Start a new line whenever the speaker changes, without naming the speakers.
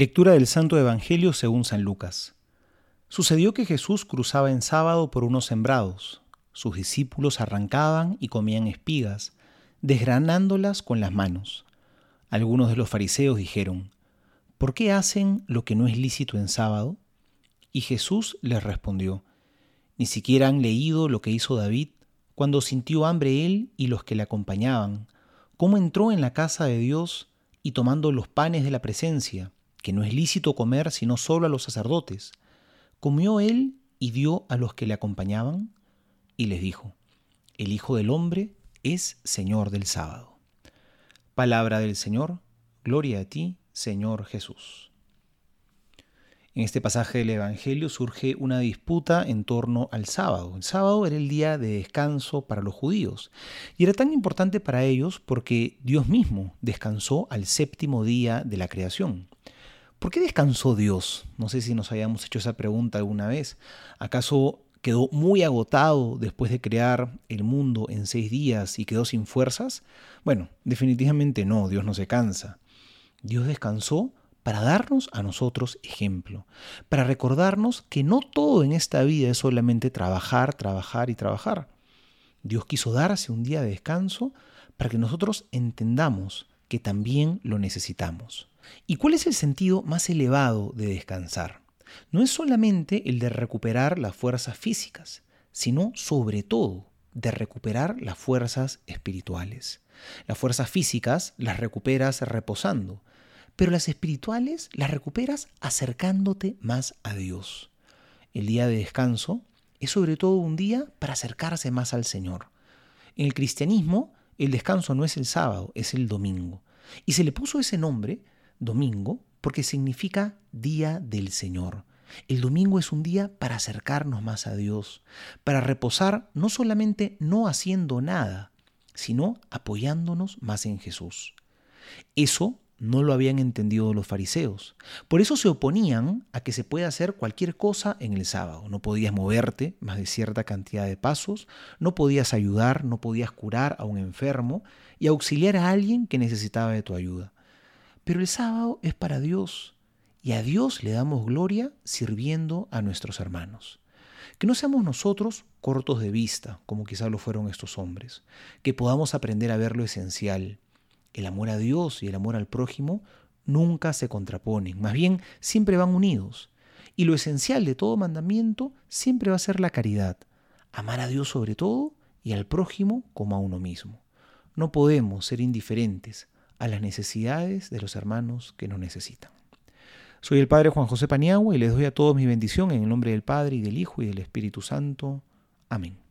Lectura del Santo Evangelio según San Lucas. Sucedió que Jesús cruzaba en sábado por unos sembrados. Sus discípulos arrancaban y comían espigas, desgranándolas con las manos. Algunos de los fariseos dijeron, ¿por qué hacen lo que no es lícito en sábado? Y Jesús les respondió, ¿ni siquiera han leído lo que hizo David cuando sintió hambre él y los que le acompañaban? ¿Cómo entró en la casa de Dios y tomando los panes de la presencia? Que no es lícito comer sino solo a los sacerdotes, comió él y dio a los que le acompañaban, y les dijo, el Hijo del Hombre es Señor del sábado. Palabra del Señor, gloria a ti, Señor Jesús. En este pasaje del Evangelio surge una disputa en torno al sábado. El sábado era el día de descanso para los judíos y era tan importante para ellos porque Dios mismo descansó al séptimo día de la creación. ¿Por qué descansó Dios? No sé si nos hayamos hecho esa pregunta alguna vez. ¿Acaso quedó muy agotado después de crear el mundo en seis días y quedó sin fuerzas? Bueno, definitivamente no, Dios no se cansa. Dios descansó para darnos a nosotros ejemplo, para recordarnos que no todo en esta vida es solamente trabajar, trabajar y trabajar. Dios quiso darse un día de descanso para que nosotros entendamos que también lo necesitamos. ¿Y cuál es el sentido más elevado de descansar? No es solamente el de recuperar las fuerzas físicas, sino sobre todo de recuperar las fuerzas espirituales. Las fuerzas físicas las recuperas reposando, pero las espirituales las recuperas acercándote más a Dios. El día de descanso es sobre todo un día para acercarse más al Señor. En el cristianismo el descanso no es el sábado, es el domingo. Y se le puso ese nombre, domingo, porque significa día del Señor. El domingo es un día para acercarnos más a Dios, para reposar no solamente no haciendo nada, sino apoyándonos más en Jesús. Eso no lo habían entendido los fariseos. Por eso se oponían a que se pueda hacer cualquier cosa en el sábado. No podías moverte más de cierta cantidad de pasos, no podías ayudar, no podías curar a un enfermo y auxiliar a alguien que necesitaba de tu ayuda. Pero el sábado es para Dios y a Dios le damos gloria sirviendo a nuestros hermanos. Que no seamos nosotros cortos de vista, como quizá lo fueron estos hombres, que podamos aprender a ver lo esencial, el amor a Dios y el amor al prójimo nunca se contraponen, más bien siempre van unidos. Y lo esencial de todo mandamiento siempre va a ser la caridad, amar a Dios sobre todo y al prójimo como a uno mismo. No podemos ser indiferentes a las necesidades de los hermanos que nos necesitan. Soy el Padre Juan José Paniagua y les doy a todos mi bendición en el nombre del Padre y del Hijo y del Espíritu Santo. Amén.